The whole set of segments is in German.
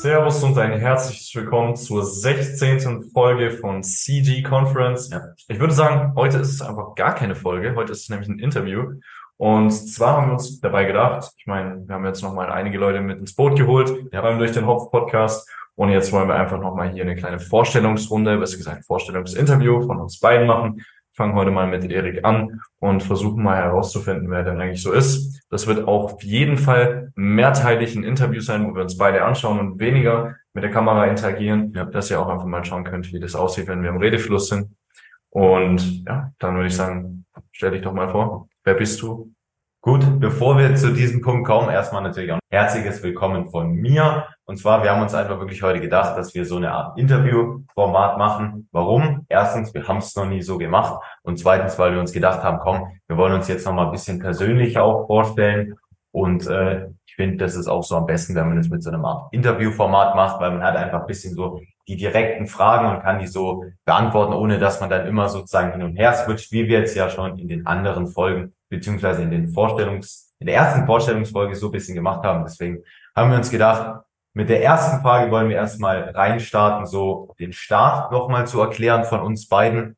Servus und ein herzliches Willkommen zur 16. Folge von CG Conference. Ja. Ich würde sagen, heute ist es einfach gar keine Folge. Heute ist es nämlich ein Interview. Und zwar haben wir uns dabei gedacht, ich meine, wir haben jetzt nochmal einige Leute mit ins Boot geholt, Ja. durch den Hopf-Podcast. Und jetzt wollen wir einfach nochmal hier eine kleine Vorstellungsrunde, besser gesagt Vorstellungsinterview von uns beiden machen. Fangen heute mal mit Erik an und versuchen mal herauszufinden, wer denn eigentlich so ist. Das wird auch auf jeden Fall mehrteilig ein Interview sein, wo wir uns beide anschauen und weniger mit der Kamera interagieren, Ja. dass ihr auch einfach mal schauen könnt, wie das aussieht, wenn wir im Redefluss sind. Und ja, dann würde ich sagen, stell dich doch mal vor. Wer bist du? Gut, bevor wir zu diesem Punkt kommen, erstmal natürlich auch ein herzliches Willkommen von mir. Und zwar, wir haben uns einfach wirklich heute gedacht, dass wir so eine Art Interviewformat machen. Warum? Erstens, wir haben es noch nie so gemacht. Und zweitens, weil wir uns gedacht haben, komm, wir wollen uns jetzt noch mal ein bisschen persönlicher auch vorstellen. Und äh, ich finde, das ist auch so am besten, wenn man das mit so einem Art Interviewformat macht, weil man hat einfach ein bisschen so die direkten Fragen und kann die so beantworten, ohne dass man dann immer sozusagen hin und her switcht, wie wir jetzt ja schon in den anderen Folgen beziehungsweise in den Vorstellungs, in der ersten Vorstellungsfolge so ein bisschen gemacht haben. Deswegen haben wir uns gedacht, mit der ersten Frage wollen wir erstmal reinstarten, so den Start nochmal zu erklären von uns beiden.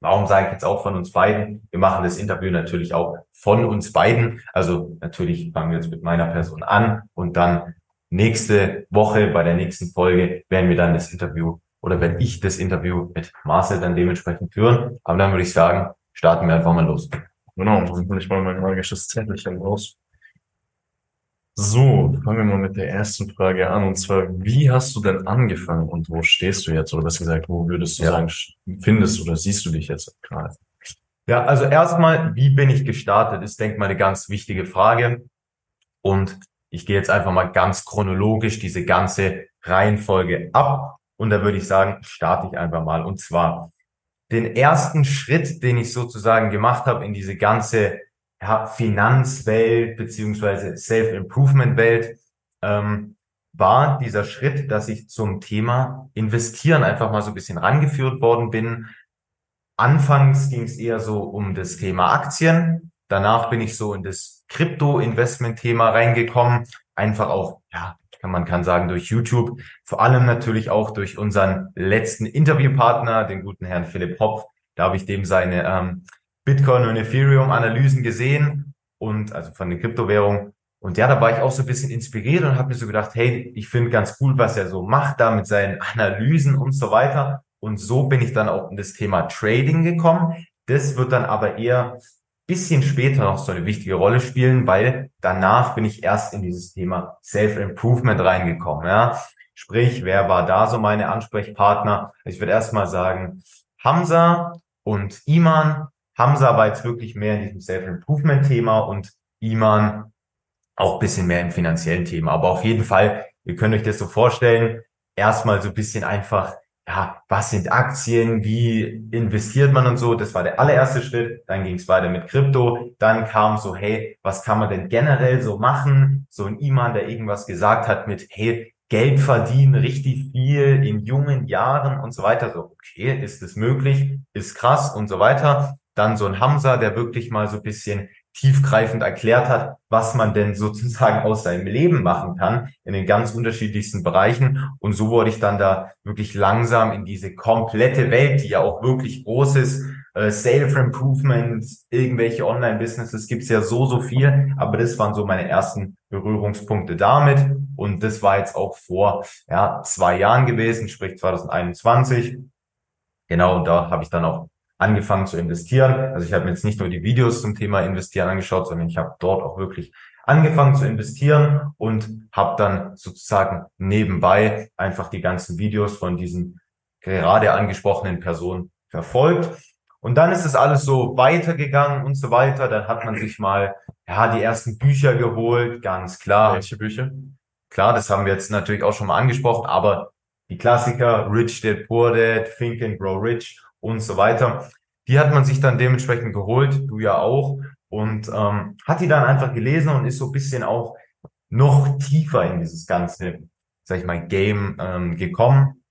Warum sage ich jetzt auch von uns beiden? Wir machen das Interview natürlich auch von uns beiden. Also natürlich fangen wir jetzt mit meiner Person an und dann nächste Woche bei der nächsten Folge werden wir dann das Interview oder werde ich das Interview mit Marcel dann dementsprechend führen. Aber dann würde ich sagen, starten wir einfach mal los. Genau, dann hole ich mal mein magisches Zettelchen raus. So, fangen wir mal mit der ersten Frage an. Und zwar, wie hast du denn angefangen und wo stehst du jetzt? Oder besser gesagt, wo würdest du Ja. sagen, findest oder siehst du dich jetzt gerade? Ja, also erstmal, wie bin ich gestartet, ist, denke ich mal, eine ganz wichtige Frage. Und ich gehe jetzt einfach mal ganz chronologisch diese ganze Reihenfolge ab. Und da würde ich sagen, starte ich einfach mal. Und zwar den ersten Schritt, den ich sozusagen gemacht habe in diese ganze ja, Finanzwelt beziehungsweise Self-Improvement-Welt, ähm, war dieser Schritt, dass ich zum Thema Investieren einfach mal so ein bisschen rangeführt worden bin. Anfangs ging es eher so um das Thema Aktien. Danach bin ich so in das Krypto-Investment-Thema reingekommen. Einfach auch, ja, man kann sagen, durch YouTube. Vor allem natürlich auch durch unseren letzten Interviewpartner, den guten Herrn Philipp Hopf. Da habe ich dem seine ähm, Bitcoin- und Ethereum-Analysen gesehen und also von den Kryptowährungen. Und ja, da war ich auch so ein bisschen inspiriert und habe mir so gedacht, hey, ich finde ganz cool, was er so macht da mit seinen Analysen und so weiter. Und so bin ich dann auch in das Thema Trading gekommen. Das wird dann aber eher bisschen später noch so eine wichtige Rolle spielen, weil danach bin ich erst in dieses Thema Self-Improvement reingekommen. Ja? Sprich, wer war da so meine Ansprechpartner? Ich würde erstmal sagen, Hamza und Iman. Hamza war jetzt wirklich mehr in diesem Self-Improvement-Thema und Iman auch bisschen mehr im finanziellen Thema. Aber auf jeden Fall, ihr könnt euch das so vorstellen, erstmal so ein bisschen einfach, ja, was sind Aktien, wie investiert man und so, das war der allererste Schritt. Dann ging es weiter mit Krypto. Dann kam so, hey, was kann man denn generell so machen? So ein Iman, der irgendwas gesagt hat mit, hey, Geld verdienen, richtig viel in jungen Jahren und so weiter. So, okay, ist es möglich? Ist krass und so weiter. Dann so ein Hamza, der wirklich mal so ein bisschen tiefgreifend erklärt hat, was man denn sozusagen aus seinem Leben machen kann in den ganz unterschiedlichsten Bereichen. Und so wurde ich dann da wirklich langsam in diese komplette Welt, die ja auch wirklich groß ist, äh, Self-Improvement, irgendwelche Online-Businesses gibt's ja so, so viel. Aber das waren so meine ersten Berührungspunkte damit. Und das war jetzt auch vor ja, zwei Jahren gewesen, sprich 2021. Genau, und da habe ich dann auch angefangen zu investieren. Also ich habe mir jetzt nicht nur die Videos zum Thema Investieren angeschaut, sondern ich habe dort auch wirklich angefangen zu investieren und habe dann sozusagen nebenbei einfach die ganzen Videos von diesen gerade angesprochenen Personen verfolgt. Und dann ist es alles so weitergegangen und so weiter. Dann hat man sich mal ja die ersten Bücher geholt, ganz klar. Welche Bücher? Klar, das haben wir jetzt natürlich auch schon mal angesprochen, aber die Klassiker, Rich Dad Poor Dad, Think and Grow Rich und so weiter, die hat man sich dann dementsprechend geholt, du ja auch, und ähm, hat die dann einfach gelesen und ist so ein bisschen auch noch tiefer in dieses ganze, sag ich mal, Game ähm, gekommen.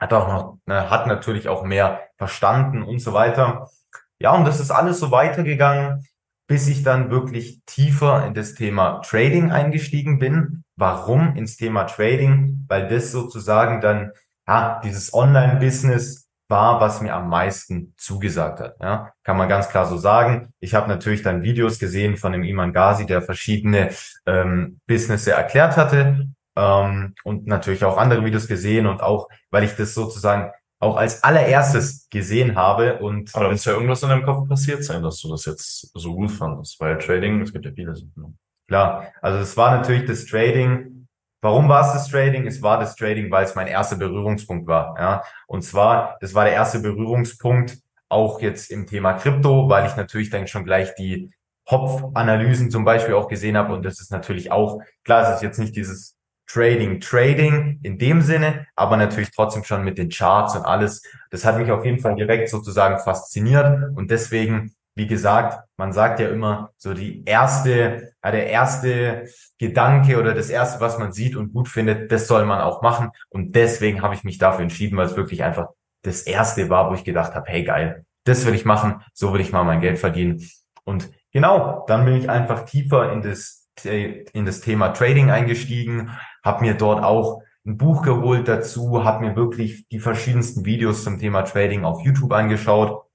Hat auch noch, ne, hat natürlich auch mehr verstanden und so weiter. Ja, und das ist alles so weitergegangen. bis ich dann wirklich tiefer in das Thema Trading eingestiegen bin. Warum ins Thema Trading? Weil das sozusagen dann, ja, dieses Online-Business war, was mir am meisten zugesagt hat. Ja, kann man ganz klar so sagen. Ich habe natürlich dann Videos gesehen von dem Iman Ghazi, der verschiedene ähm, Businesse erklärt hatte ähm, und natürlich auch andere Videos gesehen und auch, weil ich das sozusagen auch als allererstes gesehen habe und aber da ist ja irgendwas in deinem Kopf passiert sein, dass du das jetzt so gut fandest, weil Trading, es gibt ja viele Sachen. Klar, also es war natürlich das Trading, Warum war es das Trading? Es war das Trading, weil es mein erster Berührungspunkt war. Ja? Und zwar, das war der erste Berührungspunkt auch jetzt im Thema Krypto, weil ich natürlich dann schon gleich die Hopf-Analysen zum Beispiel auch gesehen habe. Und das ist natürlich auch, klar, es ist jetzt nicht dieses Trading, Trading in dem Sinne, aber natürlich trotzdem schon mit den Charts und alles. Das hat mich auf jeden Fall direkt sozusagen fasziniert. Und deswegen wie gesagt, man sagt ja immer so die erste, ja, der erste Gedanke oder das erste, was man sieht und gut findet, das soll man auch machen. Und deswegen habe ich mich dafür entschieden, weil es wirklich einfach das erste war, wo ich gedacht habe, hey geil, das will ich machen, so will ich mal mein Geld verdienen. Und genau, dann bin ich einfach tiefer in das, in das Thema Trading eingestiegen, habe mir dort auch ein Buch geholt dazu, habe mir wirklich die verschiedensten Videos zum Thema Trading auf YouTube angeschaut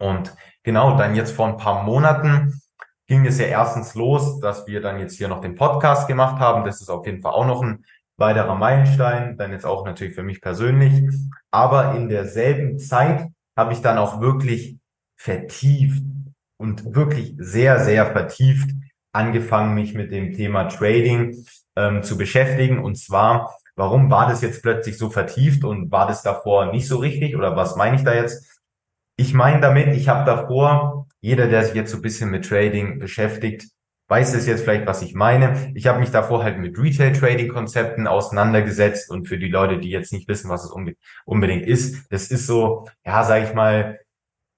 und Genau, dann jetzt vor ein paar Monaten ging es ja erstens los, dass wir dann jetzt hier noch den Podcast gemacht haben. Das ist auf jeden Fall auch noch ein weiterer Meilenstein, dann jetzt auch natürlich für mich persönlich. Aber in derselben Zeit habe ich dann auch wirklich vertieft und wirklich sehr, sehr vertieft angefangen, mich mit dem Thema Trading ähm, zu beschäftigen. Und zwar, warum war das jetzt plötzlich so vertieft und war das davor nicht so richtig oder was meine ich da jetzt? Ich meine damit, ich habe davor, jeder, der sich jetzt so ein bisschen mit Trading beschäftigt, weiß es jetzt vielleicht, was ich meine. Ich habe mich davor halt mit Retail-Trading-Konzepten auseinandergesetzt und für die Leute, die jetzt nicht wissen, was es unbedingt ist, das ist so, ja, sage ich mal,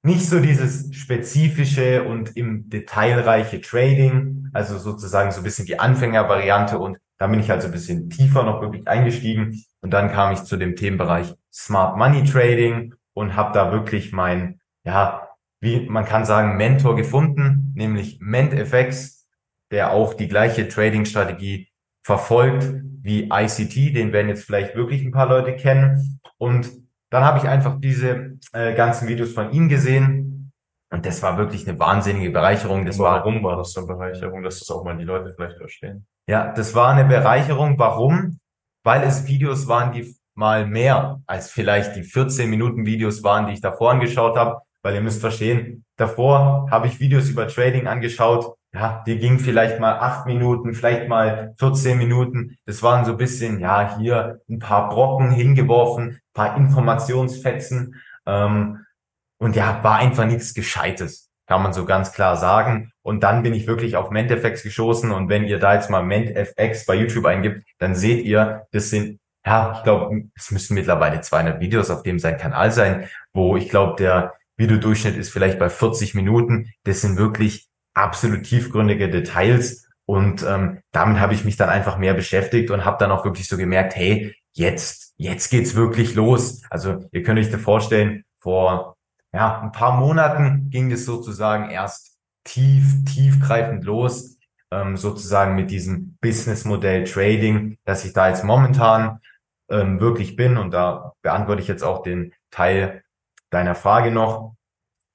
nicht so dieses spezifische und im detailreiche Trading, also sozusagen so ein bisschen die Anfängervariante und da bin ich halt so ein bisschen tiefer noch wirklich eingestiegen und dann kam ich zu dem Themenbereich Smart Money Trading und habe da wirklich mein, ja, wie man kann sagen, Mentor gefunden, nämlich MentFX, der auch die gleiche Trading-Strategie verfolgt wie ICT, den werden jetzt vielleicht wirklich ein paar Leute kennen. Und dann habe ich einfach diese äh, ganzen Videos von ihm gesehen. Und das war wirklich eine wahnsinnige Bereicherung. Das warum war, war das eine Bereicherung, dass das auch mal die Leute vielleicht verstehen? Ja, das war eine Bereicherung. Warum? Weil es Videos waren, die mal mehr als vielleicht die 14 Minuten Videos waren, die ich davor angeschaut habe, weil ihr müsst verstehen, davor habe ich Videos über Trading angeschaut, ja, die gingen vielleicht mal acht Minuten, vielleicht mal 14 Minuten. Das waren so ein bisschen, ja, hier ein paar Brocken hingeworfen, paar Informationsfetzen. Ähm, und ja, war einfach nichts Gescheites, kann man so ganz klar sagen. Und dann bin ich wirklich auf MentFX geschossen. Und wenn ihr da jetzt mal MentFX bei YouTube eingibt, dann seht ihr, das sind ja, ich glaube, es müssen mittlerweile 200 Videos auf dem sein Kanal sein, wo ich glaube, der Videodurchschnitt ist vielleicht bei 40 Minuten. Das sind wirklich absolut tiefgründige Details und ähm, damit habe ich mich dann einfach mehr beschäftigt und habe dann auch wirklich so gemerkt, hey, jetzt, jetzt geht's wirklich los. Also ihr könnt euch da vorstellen, vor ja, ein paar Monaten ging es sozusagen erst tief, tiefgreifend los, ähm, sozusagen mit diesem Businessmodell Trading, dass ich da jetzt momentan ähm, wirklich bin. Und da beantworte ich jetzt auch den Teil deiner Frage noch.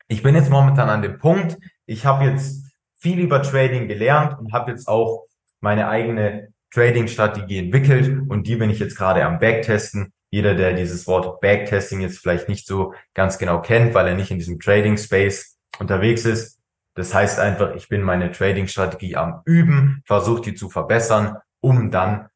Ich bin jetzt momentan an dem Punkt, ich habe jetzt viel über Trading gelernt und habe jetzt auch meine eigene Trading-Strategie entwickelt und die bin ich jetzt gerade am Backtesten. Jeder, der dieses Wort Backtesting jetzt vielleicht nicht so ganz genau kennt, weil er nicht in diesem Trading-Space unterwegs ist. Das heißt einfach, ich bin meine Trading-Strategie am Üben, versuche die zu verbessern, um dann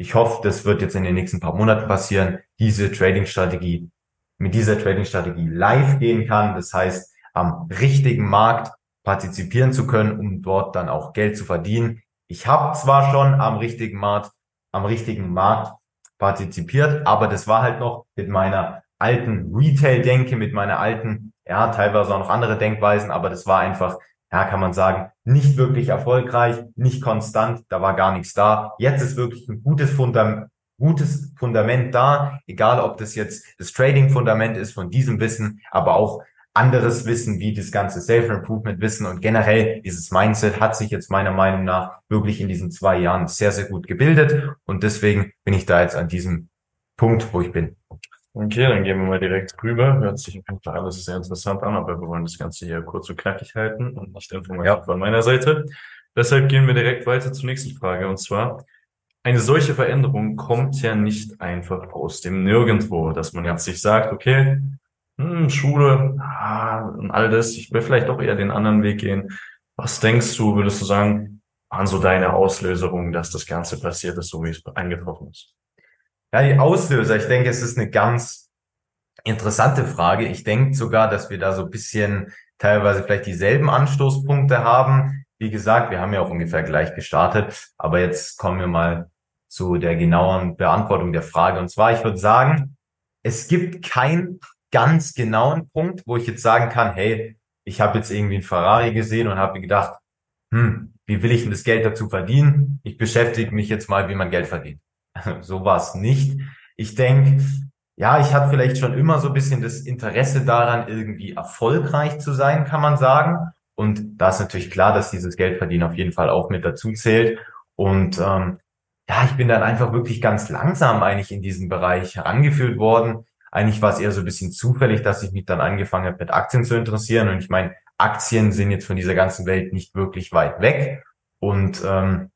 ich hoffe, das wird jetzt in den nächsten paar Monaten passieren, diese Trading-Strategie, mit dieser Trading-Strategie live gehen kann. Das heißt, am richtigen Markt partizipieren zu können, um dort dann auch Geld zu verdienen. Ich habe zwar schon am richtigen Markt, am richtigen Markt partizipiert, aber das war halt noch mit meiner alten Retail-Denke, mit meiner alten, ja, teilweise auch noch andere Denkweisen, aber das war einfach ja, kann man sagen, nicht wirklich erfolgreich, nicht konstant, da war gar nichts da. Jetzt ist wirklich ein gutes Fundament, gutes Fundament da, egal ob das jetzt das Trading-Fundament ist von diesem Wissen, aber auch anderes Wissen wie das ganze Self-Improvement-Wissen und generell dieses Mindset hat sich jetzt meiner Meinung nach wirklich in diesen zwei Jahren sehr, sehr gut gebildet und deswegen bin ich da jetzt an diesem Punkt, wo ich bin. Okay, dann gehen wir mal direkt rüber. Hört sich auf jeden Fall alles sehr interessant an, aber wir wollen das Ganze hier kurz und knackig halten und nicht informativ ja. von meiner Seite. Deshalb gehen wir direkt weiter zur nächsten Frage und zwar, eine solche Veränderung kommt ja nicht einfach aus dem Nirgendwo, dass man jetzt sich sagt, okay, hm, Schule ah, und all das, ich will vielleicht doch eher den anderen Weg gehen. Was denkst du, würdest du sagen, waren so deine Auslöserungen, dass das Ganze passiert ist, so wie es eingetroffen ist? Ja, die Auslöser, ich denke, es ist eine ganz interessante Frage. Ich denke sogar, dass wir da so ein bisschen teilweise vielleicht dieselben Anstoßpunkte haben. Wie gesagt, wir haben ja auch ungefähr gleich gestartet, aber jetzt kommen wir mal zu der genauen Beantwortung der Frage. Und zwar, ich würde sagen, es gibt keinen ganz genauen Punkt, wo ich jetzt sagen kann, hey, ich habe jetzt irgendwie ein Ferrari gesehen und habe mir gedacht, hm, wie will ich denn das Geld dazu verdienen? Ich beschäftige mich jetzt mal, wie man Geld verdient. so war es nicht. Ich denke, ja, ich hatte vielleicht schon immer so ein bisschen das Interesse daran, irgendwie erfolgreich zu sein, kann man sagen. Und da ist natürlich klar, dass dieses Geldverdienen auf jeden Fall auch mit dazu zählt. Und ähm, ja, ich bin dann einfach wirklich ganz langsam eigentlich in diesen Bereich herangeführt worden. Eigentlich war es eher so ein bisschen zufällig, dass ich mich dann angefangen habe, mit Aktien zu interessieren. Und ich meine, Aktien sind jetzt von dieser ganzen Welt nicht wirklich weit weg. Und ähm,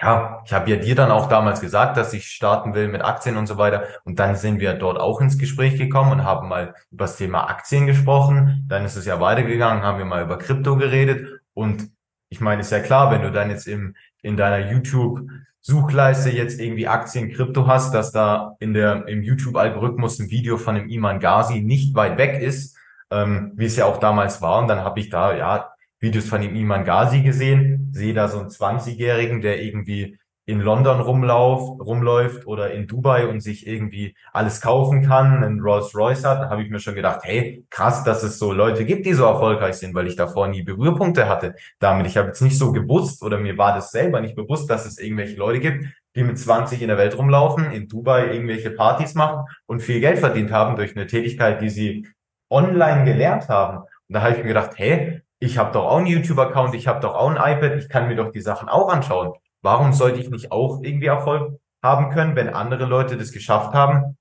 ja, ich habe ja dir dann auch damals gesagt, dass ich starten will mit Aktien und so weiter. Und dann sind wir dort auch ins Gespräch gekommen und haben mal über das Thema Aktien gesprochen. Dann ist es ja weitergegangen, haben wir mal über Krypto geredet. Und ich meine, ist ja klar, wenn du dann jetzt im, in deiner YouTube Suchleiste jetzt irgendwie Aktien, Krypto hast, dass da in der, im YouTube-Algorithmus ein Video von dem Iman Ghazi nicht weit weg ist, ähm, wie es ja auch damals war. Und dann habe ich da, ja, Videos von dem Iman Ghazi gesehen, sehe da so einen 20-Jährigen, der irgendwie in London rumlauft, rumläuft oder in Dubai und sich irgendwie alles kaufen kann, einen Rolls Royce hat, habe ich mir schon gedacht, hey, krass, dass es so Leute gibt, die so erfolgreich sind, weil ich davor nie Berührpunkte hatte damit. Ich habe jetzt nicht so gewusst oder mir war das selber nicht bewusst, dass es irgendwelche Leute gibt, die mit 20 in der Welt rumlaufen, in Dubai irgendwelche Partys machen und viel Geld verdient haben durch eine Tätigkeit, die sie online gelernt haben. Und da habe ich mir gedacht, hey, ich habe doch auch einen YouTube-Account, ich habe doch auch ein iPad, ich kann mir doch die Sachen auch anschauen. Warum sollte ich nicht auch irgendwie Erfolg haben können, wenn andere Leute das geschafft haben,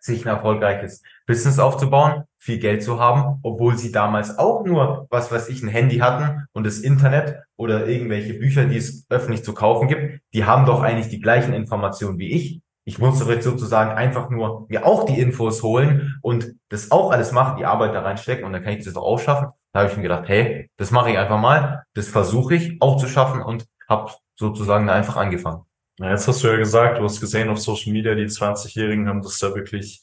sich ein erfolgreiches Business aufzubauen, viel Geld zu haben, obwohl sie damals auch nur, was weiß ich, ein Handy hatten und das Internet oder irgendwelche Bücher, die es öffentlich zu kaufen gibt, die haben doch eigentlich die gleichen Informationen wie ich. Ich muss jetzt sozusagen einfach nur mir auch die Infos holen und das auch alles machen, die Arbeit da reinstecken und dann kann ich das auch schaffen. Da habe ich mir gedacht, hey, das mache ich einfach mal, das versuche ich auch zu schaffen und habe sozusagen einfach angefangen. Ja, jetzt hast du ja gesagt, du hast gesehen auf Social Media, die 20-Jährigen haben das da wirklich,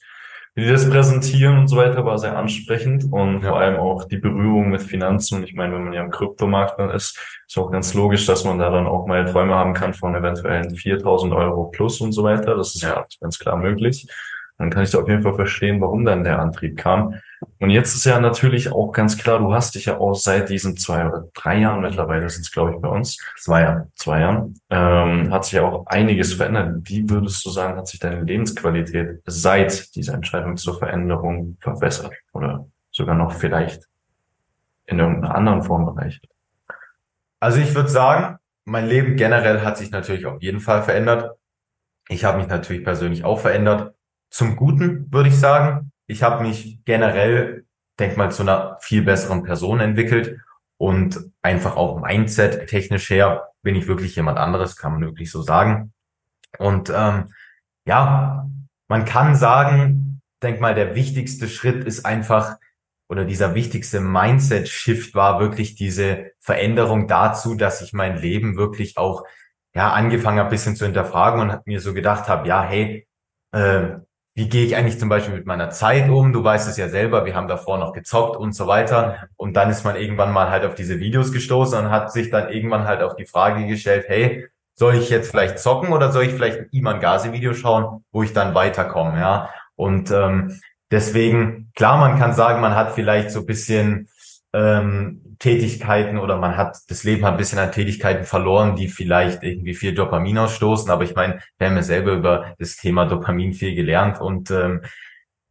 wie die das präsentieren und so weiter, war sehr ansprechend und ja. vor allem auch die Berührung mit Finanzen. Und ich meine, wenn man ja im Kryptomarkt dann ist, ist auch ganz logisch, dass man da dann auch mal Träume haben kann von eventuell 4000 Euro plus und so weiter. Das ist ja ganz klar möglich dann kann ich da auf jeden Fall verstehen, warum dann der Antrieb kam. Und jetzt ist ja natürlich auch ganz klar, du hast dich ja auch seit diesen zwei oder drei Jahren mittlerweile sind es, glaube ich, bei uns. Zwei Jahren. Zwei Jahren. Ähm, hat sich ja auch einiges verändert. Wie würdest du sagen, hat sich deine Lebensqualität seit dieser Entscheidung zur Veränderung verbessert? Oder sogar noch vielleicht in irgendeiner anderen Form bereichert? Also ich würde sagen, mein Leben generell hat sich natürlich auf jeden Fall verändert. Ich habe mich natürlich persönlich auch verändert zum Guten, würde ich sagen. Ich habe mich generell, denk mal, zu einer viel besseren Person entwickelt und einfach auch Mindset technisch her bin ich wirklich jemand anderes, kann man wirklich so sagen. Und ähm, ja, man kann sagen, denk mal, der wichtigste Schritt ist einfach oder dieser wichtigste Mindset-Shift war wirklich diese Veränderung dazu, dass ich mein Leben wirklich auch ja angefangen habe, bisschen zu hinterfragen und mir so gedacht habe, ja, hey, äh, wie gehe ich eigentlich zum Beispiel mit meiner Zeit um? Du weißt es ja selber, wir haben davor noch gezockt und so weiter. Und dann ist man irgendwann mal halt auf diese Videos gestoßen und hat sich dann irgendwann halt auch die Frage gestellt, hey, soll ich jetzt vielleicht zocken oder soll ich vielleicht ein Iman Gazi Video schauen, wo ich dann weiterkomme, ja? Und ähm, deswegen, klar, man kann sagen, man hat vielleicht so bisschen ähm, Tätigkeiten oder man hat, das Leben hat ein bisschen an Tätigkeiten verloren, die vielleicht irgendwie viel Dopamin ausstoßen. Aber ich meine, wir haben ja selber über das Thema Dopamin viel gelernt und ähm,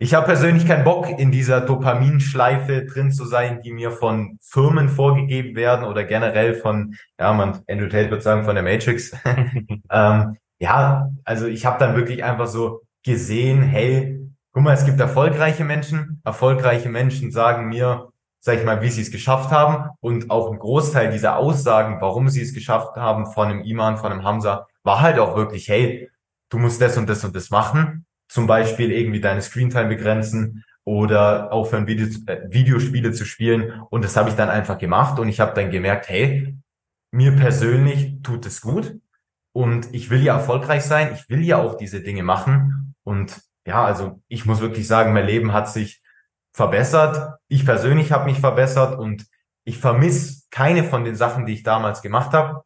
ich habe persönlich keinen Bock, in dieser Dopaminschleife drin zu sein, die mir von Firmen vorgegeben werden oder generell von, ja, man, Andrew Tate würde sagen, von der Matrix. ähm, ja, also ich habe dann wirklich einfach so gesehen, hey, guck mal, es gibt erfolgreiche Menschen. Erfolgreiche Menschen sagen mir, sag ich mal, wie sie es geschafft haben. Und auch ein Großteil dieser Aussagen, warum sie es geschafft haben, von einem Iman, von einem Hamza, war halt auch wirklich, hey, du musst das und das und das machen zum Beispiel irgendwie deine Screentime begrenzen oder aufhören, Video, äh, Videospiele zu spielen. Und das habe ich dann einfach gemacht und ich habe dann gemerkt, hey, mir persönlich tut es gut und ich will ja erfolgreich sein, ich will ja auch diese Dinge machen. Und ja, also ich muss wirklich sagen, mein Leben hat sich verbessert. Ich persönlich habe mich verbessert und ich vermisse keine von den Sachen, die ich damals gemacht habe.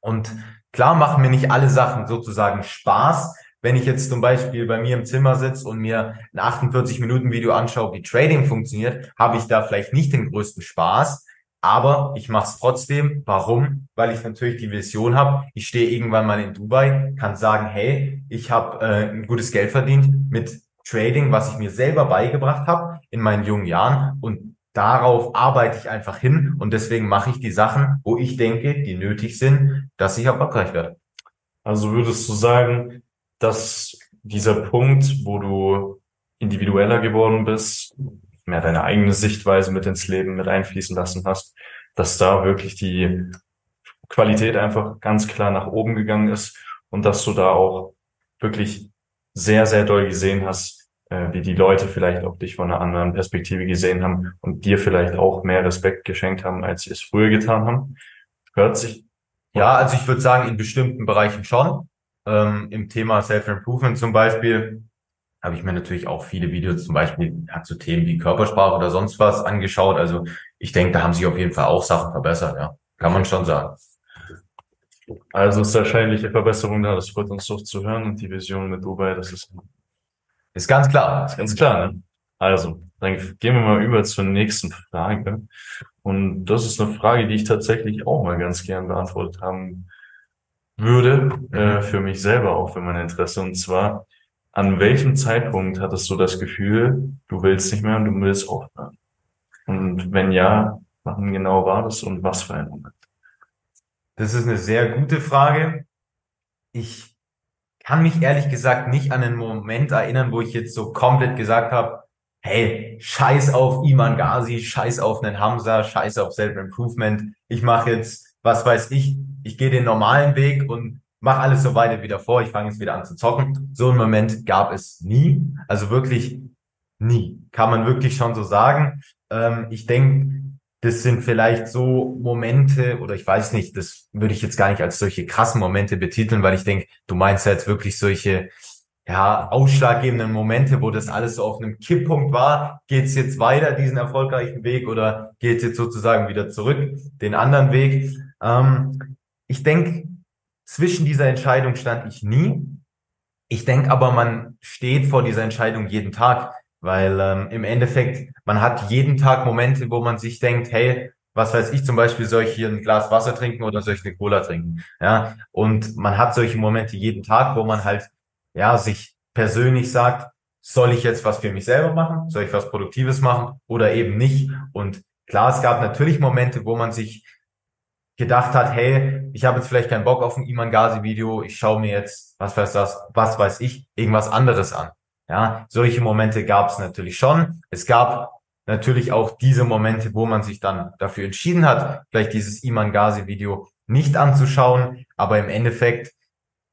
Und klar machen mir nicht alle Sachen sozusagen Spaß, wenn ich jetzt zum Beispiel bei mir im Zimmer sitze und mir ein 48-Minuten-Video anschaue, wie Trading funktioniert, habe ich da vielleicht nicht den größten Spaß. Aber ich mache es trotzdem. Warum? Weil ich natürlich die Vision habe. Ich stehe irgendwann mal in Dubai, kann sagen, hey, ich habe äh, ein gutes Geld verdient mit Trading, was ich mir selber beigebracht habe in meinen jungen Jahren. Und darauf arbeite ich einfach hin. Und deswegen mache ich die Sachen, wo ich denke, die nötig sind, dass ich erfolgreich werde. Also würdest du sagen, dass dieser Punkt, wo du individueller geworden bist, mehr deine eigene Sichtweise mit ins Leben mit einfließen lassen hast, dass da wirklich die Qualität einfach ganz klar nach oben gegangen ist und dass du da auch wirklich sehr, sehr doll gesehen hast, äh, wie die Leute vielleicht auch dich von einer anderen Perspektive gesehen haben und dir vielleicht auch mehr Respekt geschenkt haben, als sie es früher getan haben. Hört sich. Ja, also ich würde sagen, in bestimmten Bereichen schon. Ähm, Im Thema Self-Improvement zum Beispiel habe ich mir natürlich auch viele Videos zum Beispiel ja, zu Themen wie Körpersprache oder sonst was angeschaut. Also ich denke, da haben sich auf jeden Fall auch Sachen verbessert, ja. Kann man schon sagen. Also ist wahrscheinlich eine Verbesserung da, das freut uns doch zu hören und die Vision mit Dubai, das ist, ist ganz klar. Ist ganz klar, ne? Also, dann gehen wir mal über zur nächsten Frage. Und das ist eine Frage, die ich tatsächlich auch mal ganz gern beantwortet haben würde, äh, für mich selber auch für mein Interesse. Und zwar, an welchem Zeitpunkt hattest du das Gefühl, du willst nicht mehr und du willst aufhören? Und wenn ja, wann genau war das und was für ein Moment? Das ist eine sehr gute Frage. Ich kann mich ehrlich gesagt nicht an einen Moment erinnern, wo ich jetzt so komplett gesagt habe, hey, scheiß auf Iman Ghazi, scheiß auf einen Hamza, scheiß auf Self-Improvement. Ich mache jetzt, was weiß ich, ich gehe den normalen Weg und mache alles so weiter wieder vor, ich fange jetzt wieder an zu zocken. So einen Moment gab es nie, also wirklich nie, kann man wirklich schon so sagen. Ähm, ich denke, das sind vielleicht so Momente, oder ich weiß nicht, das würde ich jetzt gar nicht als solche krassen Momente betiteln, weil ich denke, du meinst ja jetzt wirklich solche ja, ausschlaggebenden Momente, wo das alles so auf einem Kipppunkt war. Geht es jetzt weiter diesen erfolgreichen Weg oder geht es jetzt sozusagen wieder zurück, den anderen Weg? Ähm, ich denke, zwischen dieser Entscheidung stand ich nie. Ich denke aber, man steht vor dieser Entscheidung jeden Tag, weil ähm, im Endeffekt, man hat jeden Tag Momente, wo man sich denkt, hey, was weiß ich zum Beispiel, soll ich hier ein Glas Wasser trinken oder soll ich eine Cola trinken? Ja, und man hat solche Momente jeden Tag, wo man halt, ja, sich persönlich sagt, soll ich jetzt was für mich selber machen? Soll ich was Produktives machen oder eben nicht? Und klar, es gab natürlich Momente, wo man sich gedacht hat, hey, ich habe jetzt vielleicht keinen Bock auf ein Iman Ghazi Video, ich schaue mir jetzt, was weiß das, was weiß ich, irgendwas anderes an. Ja, solche Momente gab es natürlich schon. Es gab natürlich auch diese Momente, wo man sich dann dafür entschieden hat, vielleicht dieses Iman Ghazi Video nicht anzuschauen, aber im Endeffekt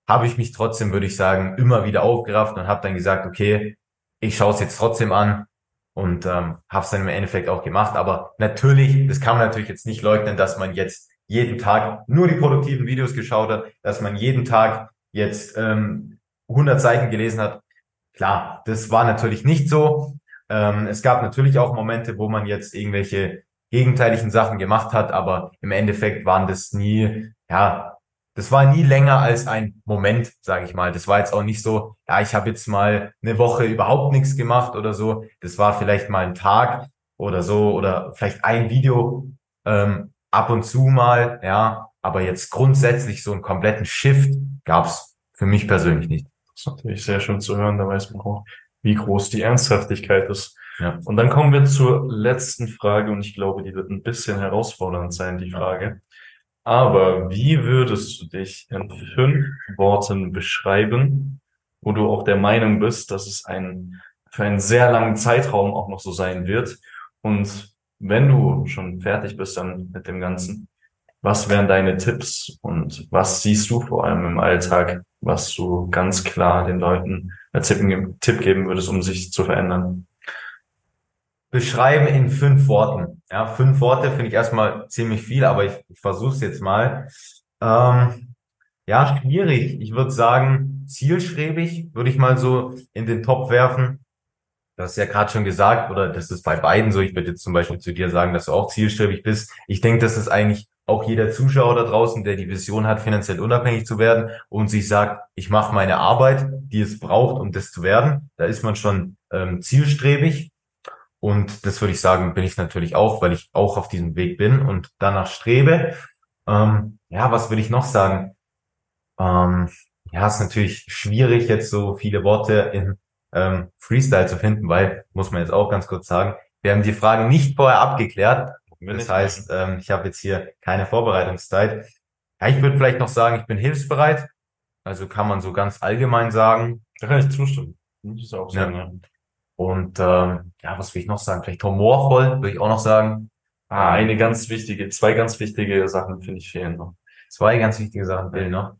habe ich mich trotzdem, würde ich sagen, immer wieder aufgerafft und habe dann gesagt, okay, ich schaue es jetzt trotzdem an und ähm, habe es dann im Endeffekt auch gemacht. Aber natürlich, das kann man natürlich jetzt nicht leugnen, dass man jetzt jeden Tag nur die produktiven Videos geschaut hat, dass man jeden Tag jetzt ähm, 100 Seiten gelesen hat. Klar, das war natürlich nicht so. Ähm, es gab natürlich auch Momente, wo man jetzt irgendwelche gegenteiligen Sachen gemacht hat, aber im Endeffekt waren das nie, ja, das war nie länger als ein Moment, sage ich mal. Das war jetzt auch nicht so, ja, ich habe jetzt mal eine Woche überhaupt nichts gemacht oder so. Das war vielleicht mal ein Tag oder so oder vielleicht ein Video, ähm, ab und zu mal, ja, aber jetzt grundsätzlich so einen kompletten Shift gab's für mich persönlich nicht. Das ist natürlich sehr schön zu hören, da weiß man auch, wie groß die Ernsthaftigkeit ist. Ja. Und dann kommen wir zur letzten Frage und ich glaube, die wird ein bisschen herausfordernd sein, die Frage. Aber wie würdest du dich in fünf Worten beschreiben, wo du auch der Meinung bist, dass es ein, für einen sehr langen Zeitraum auch noch so sein wird? Und wenn du schon fertig bist dann mit dem Ganzen, was wären deine Tipps und was siehst du vor allem im Alltag, was du ganz klar den Leuten als Tipp geben würdest, um sich zu verändern? beschreiben in fünf Worten. Ja, fünf Worte finde ich erstmal ziemlich viel, aber ich, ich versuche es jetzt mal. Ähm, ja, schwierig. Ich würde sagen, zielstrebig würde ich mal so in den Top werfen. Das ist ja gerade schon gesagt, oder das ist bei beiden so. Ich würde jetzt zum Beispiel zu dir sagen, dass du auch zielstrebig bist. Ich denke, das ist eigentlich auch jeder Zuschauer da draußen, der die Vision hat, finanziell unabhängig zu werden und sich sagt, ich mache meine Arbeit, die es braucht, um das zu werden. Da ist man schon ähm, zielstrebig. Und das würde ich sagen, bin ich natürlich auch, weil ich auch auf diesem Weg bin und danach strebe. Ähm, ja, was will ich noch sagen? Ähm, ja, ist natürlich schwierig, jetzt so viele Worte in ähm, Freestyle zu finden, weil, muss man jetzt auch ganz kurz sagen, wir haben die Fragen nicht vorher abgeklärt. Das heißt, ähm, ich habe jetzt hier keine Vorbereitungszeit. Ja, ich würde vielleicht noch sagen, ich bin hilfsbereit. Also kann man so ganz allgemein sagen. Da kann ich zustimmen. Das ist auch so, ja. ja. Und ähm, ja, was will ich noch sagen? Vielleicht humorvoll, würde ich auch noch sagen. Ah, eine ganz wichtige, zwei ganz wichtige Sachen finde ich fehlen noch. Zwei ganz wichtige Sachen fehlen noch.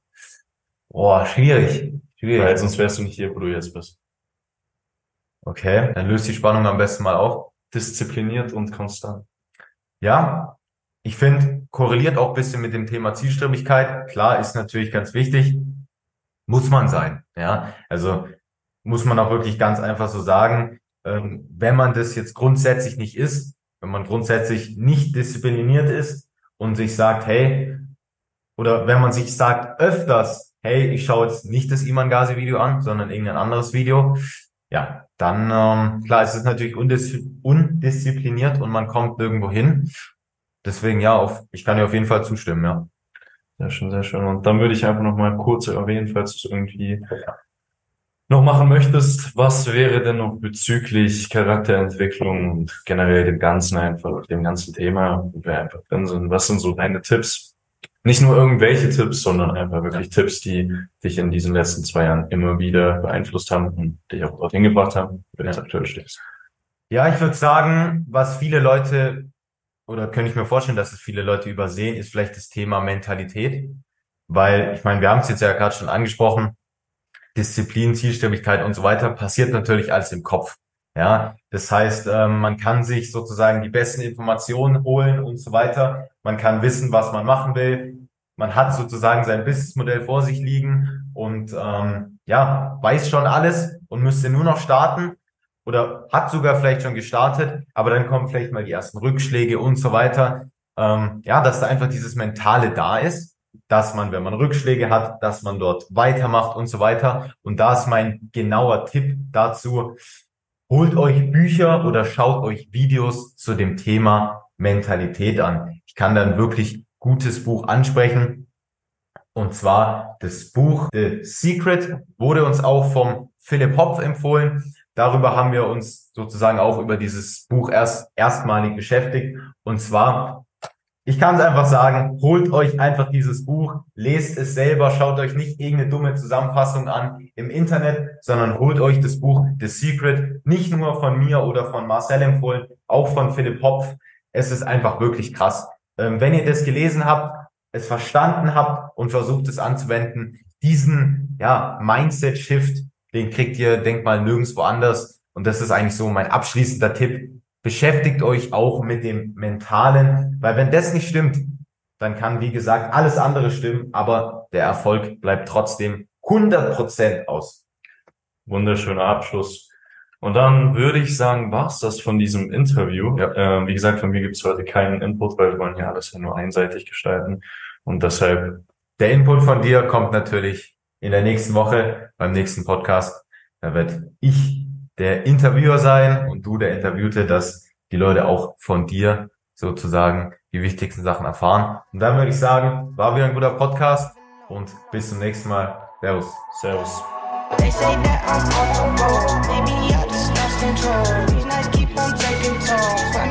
Boah, schwierig. Schwierig. Weil sonst wärst du nicht hier, wo du jetzt bist. Okay, dann löst die Spannung am besten mal auf. Diszipliniert und konstant. Ja, ich finde, korreliert auch bisschen mit dem Thema Zielstrebigkeit. Klar, ist natürlich ganz wichtig. Muss man sein. Ja, also muss man auch wirklich ganz einfach so sagen, ähm, wenn man das jetzt grundsätzlich nicht ist, wenn man grundsätzlich nicht diszipliniert ist und sich sagt, hey, oder wenn man sich sagt öfters, hey, ich schaue jetzt nicht das Iman Ghazi Video an, sondern irgendein anderes Video, ja, dann ähm, klar, es ist natürlich undis undiszipliniert und man kommt nirgendwo hin. Deswegen ja, auf, ich kann dir auf jeden Fall zustimmen, ja. Sehr schön, sehr schön. Und dann würde ich einfach noch mal kurz erwähnen, falls es irgendwie noch machen möchtest, was wäre denn noch bezüglich Charakterentwicklung und generell dem Ganzen einfach, dem ganzen Thema, wo wir einfach drin sind? Was sind so deine Tipps? Nicht nur irgendwelche Tipps, sondern einfach wirklich ja. Tipps, die dich in diesen letzten zwei Jahren immer wieder beeinflusst haben und dich auch dorthin gebracht haben, wo du jetzt aktuell stehst. Ja, ich würde sagen, was viele Leute oder könnte ich mir vorstellen, dass es viele Leute übersehen, ist vielleicht das Thema Mentalität. Weil, ich meine, wir haben es jetzt ja gerade schon angesprochen, Disziplin, Zielstrebigkeit und so weiter, passiert natürlich alles im Kopf. Ja, das heißt, ähm, man kann sich sozusagen die besten Informationen holen und so weiter. Man kann wissen, was man machen will. Man hat sozusagen sein Businessmodell vor sich liegen und ähm, ja, weiß schon alles und müsste nur noch starten oder hat sogar vielleicht schon gestartet, aber dann kommen vielleicht mal die ersten Rückschläge und so weiter. Ähm, ja, dass da einfach dieses Mentale da ist dass man, wenn man Rückschläge hat, dass man dort weitermacht und so weiter. Und da ist mein genauer Tipp dazu. Holt euch Bücher oder schaut euch Videos zu dem Thema Mentalität an. Ich kann dann wirklich gutes Buch ansprechen. Und zwar das Buch The Secret wurde uns auch vom Philipp Hopf empfohlen. Darüber haben wir uns sozusagen auch über dieses Buch erst erstmalig beschäftigt. Und zwar ich kann es einfach sagen, holt euch einfach dieses Buch, lest es selber, schaut euch nicht irgendeine dumme Zusammenfassung an im Internet, sondern holt euch das Buch The Secret, nicht nur von mir oder von Marcel empfohlen, auch von Philipp Hopf. Es ist einfach wirklich krass. Ähm, wenn ihr das gelesen habt, es verstanden habt und versucht es anzuwenden, diesen ja, Mindset-Shift, den kriegt ihr, denkt mal, nirgendwo anders. Und das ist eigentlich so mein abschließender Tipp beschäftigt euch auch mit dem Mentalen, weil wenn das nicht stimmt, dann kann, wie gesagt, alles andere stimmen, aber der Erfolg bleibt trotzdem 100 Prozent aus. Wunderschöner Abschluss. Und dann würde ich sagen, war's das von diesem Interview. Ja. Äh, wie gesagt, von mir gibt's heute keinen Input, weil wir wollen ja alles ja nur einseitig gestalten. Und deshalb. Der Input von dir kommt natürlich in der nächsten Woche beim nächsten Podcast. Da wird ich der Interviewer sein und du der Interviewte, dass die Leute auch von dir sozusagen die wichtigsten Sachen erfahren. Und dann würde ich sagen, war wieder ein guter Podcast und bis zum nächsten Mal. Servus. Servus. They say that I'm comfortable. Maybe I just lost control. These nights keep on taking me